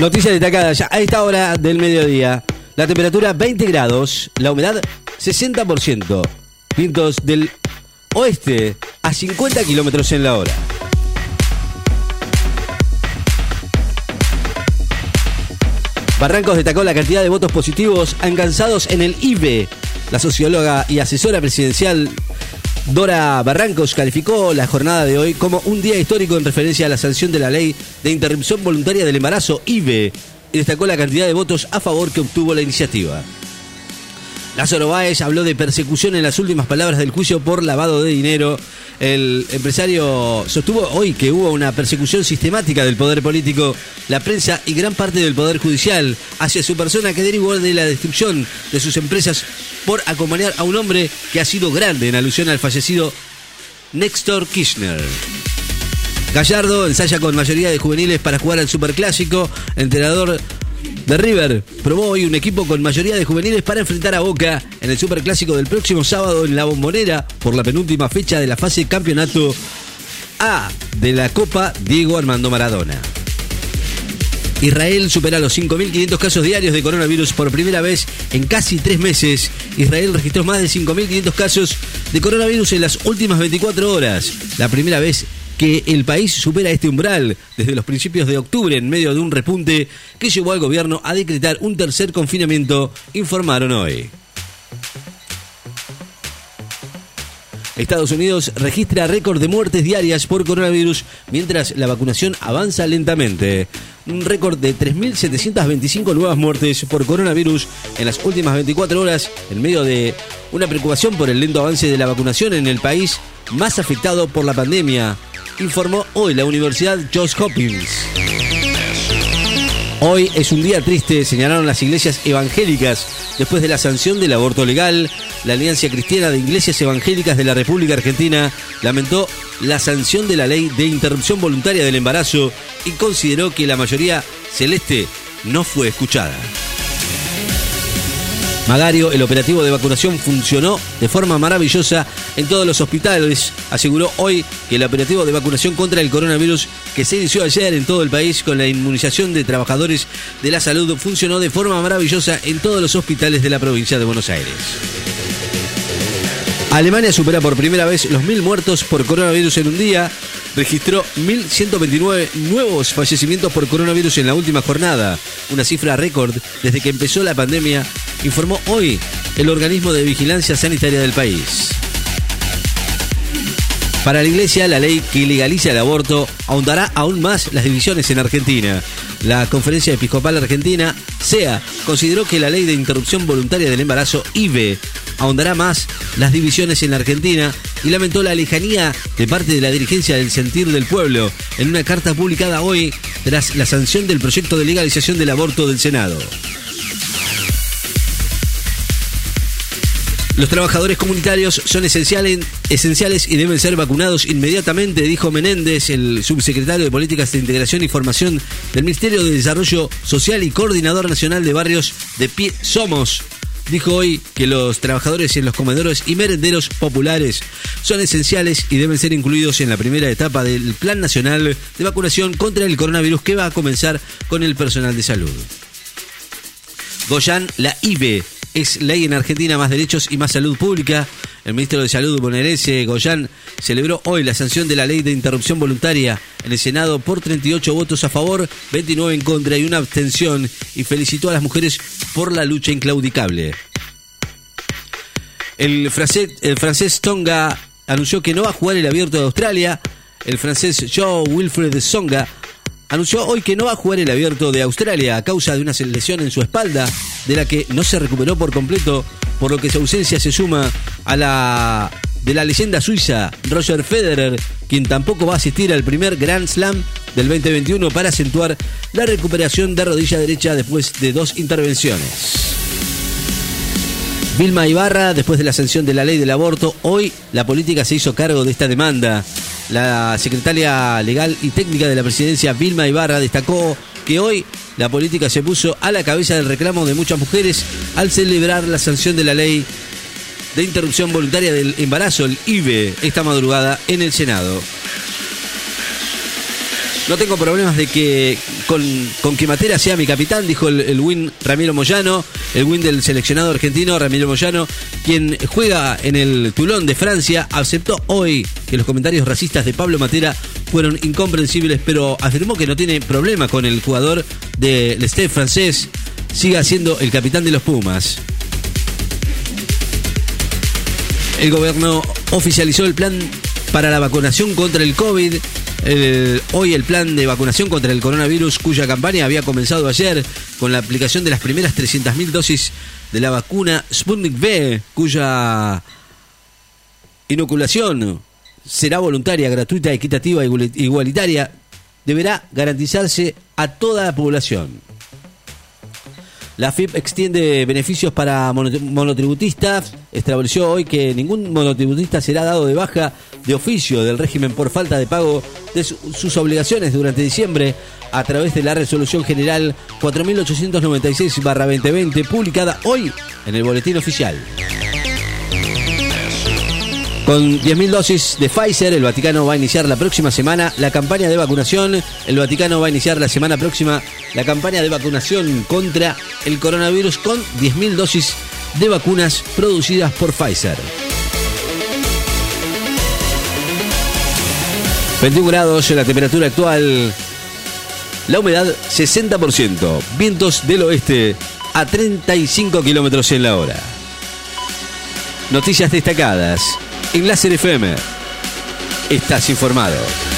Noticias destacadas ya a esta hora del mediodía. La temperatura 20 grados, la humedad 60%. Vientos del oeste a 50 kilómetros en la hora. Barrancos destacó la cantidad de votos positivos alcanzados en el IBE. La socióloga y asesora presidencial Dora Barrancos calificó la jornada de hoy como un día histórico en referencia a la sanción de la ley de interrupción voluntaria del embarazo IBE y destacó la cantidad de votos a favor que obtuvo la iniciativa. Lázaro Báez habló de persecución en las últimas palabras del juicio por lavado de dinero. El empresario sostuvo hoy que hubo una persecución sistemática del poder político, la prensa y gran parte del poder judicial hacia su persona que derivó de la destrucción de sus empresas por acompañar a un hombre que ha sido grande en alusión al fallecido Néstor Kirchner. Gallardo ensaya con mayoría de juveniles para jugar al Superclásico. Entrenador de River probó hoy un equipo con mayoría de juveniles para enfrentar a Boca en el Superclásico del próximo sábado en la Bombonera por la penúltima fecha de la fase campeonato A de la Copa Diego Armando Maradona. Israel supera los 5.500 casos diarios de coronavirus por primera vez en casi tres meses. Israel registró más de 5.500 casos de coronavirus en las últimas 24 horas. La primera vez que el país supera este umbral desde los principios de octubre en medio de un repunte que llevó al gobierno a decretar un tercer confinamiento, informaron hoy. Estados Unidos registra récord de muertes diarias por coronavirus mientras la vacunación avanza lentamente. Un récord de 3.725 nuevas muertes por coronavirus en las últimas 24 horas en medio de una preocupación por el lento avance de la vacunación en el país más afectado por la pandemia informó hoy la Universidad Johns Hopkins. Hoy es un día triste, señalaron las iglesias evangélicas después de la sanción del aborto legal. La Alianza Cristiana de Iglesias Evangélicas de la República Argentina lamentó la sanción de la ley de interrupción voluntaria del embarazo y consideró que la mayoría celeste no fue escuchada. Magario, el operativo de vacunación funcionó de forma maravillosa en todos los hospitales. Aseguró hoy que el operativo de vacunación contra el coronavirus que se inició ayer en todo el país con la inmunización de trabajadores de la salud funcionó de forma maravillosa en todos los hospitales de la provincia de Buenos Aires. Alemania supera por primera vez los mil muertos por coronavirus en un día. Registró 1.129 nuevos fallecimientos por coronavirus en la última jornada, una cifra récord desde que empezó la pandemia, informó hoy el organismo de vigilancia sanitaria del país. Para la Iglesia, la ley que legaliza el aborto ahondará aún más las divisiones en Argentina. La Conferencia Episcopal Argentina, SEA, consideró que la ley de interrupción voluntaria del embarazo, IVE, ahondará más las divisiones en la Argentina y lamentó la lejanía de parte de la dirigencia del sentir del pueblo en una carta publicada hoy tras la sanción del proyecto de legalización del aborto del Senado. Los trabajadores comunitarios son esenciales, y deben ser vacunados inmediatamente, dijo Menéndez, el subsecretario de Políticas de Integración y Formación del Ministerio de Desarrollo Social y coordinador nacional de barrios de Pie Somos. Dijo hoy que los trabajadores en los comedores y merenderos populares son esenciales y deben ser incluidos en la primera etapa del Plan Nacional de Vacunación contra el coronavirus que va a comenzar con el personal de salud. Goyan, la IBE, es ley en Argentina más derechos y más salud pública. El ministro de Salud bonaerense Goyan celebró hoy la sanción de la ley de interrupción voluntaria en el Senado por 38 votos a favor, 29 en contra y una abstención y felicitó a las mujeres por la lucha inclaudicable. El francés, Tonga anunció que no va a jugar el abierto de Australia. El francés Joe Wilfred Songa anunció hoy que no va a jugar el abierto de Australia a causa de una lesión en su espalda, de la que no se recuperó por completo, por lo que su ausencia se suma a la de la leyenda suiza Roger Federer, quien tampoco va a asistir al primer Grand Slam del 2021 para acentuar la recuperación de rodilla derecha después de dos intervenciones. Vilma Ibarra, después de la sanción de la ley del aborto, hoy la política se hizo cargo de esta demanda. La secretaria legal y técnica de la presidencia, Vilma Ibarra, destacó que hoy la política se puso a la cabeza del reclamo de muchas mujeres al celebrar la sanción de la ley de interrupción voluntaria del embarazo, el IBE, esta madrugada en el Senado. No tengo problemas de que con, con que Matera sea mi capitán, dijo el, el win Ramiro Moyano, el win del seleccionado argentino Ramiro Moyano, quien juega en el Toulon de Francia, aceptó hoy que los comentarios racistas de Pablo Matera fueron incomprensibles, pero afirmó que no tiene problema con el jugador del Stade francés, siga siendo el capitán de los Pumas. El gobierno oficializó el plan para la vacunación contra el COVID. Hoy el plan de vacunación contra el coronavirus, cuya campaña había comenzado ayer con la aplicación de las primeras 300.000 dosis de la vacuna Sputnik V, cuya inoculación será voluntaria, gratuita, equitativa e igual- igualitaria, deberá garantizarse a toda la población. La FIP extiende beneficios para mono- monotributistas. Estableció hoy que ningún monotributista será dado de baja de oficio del régimen por falta de pago de su- sus obligaciones durante diciembre a través de la resolución general 4896-2020 publicada hoy en el boletín oficial. Con 10.000 dosis de Pfizer, el Vaticano va a iniciar la próxima semana la campaña de vacunación. El Vaticano va a iniciar la semana próxima la campaña de vacunación contra el coronavirus con 10.000 dosis de vacunas producidas por Pfizer. 21 grados la temperatura actual. La humedad 60%. Vientos del oeste a 35 kilómetros en la hora. Noticias destacadas en Láser FM. Estás informado.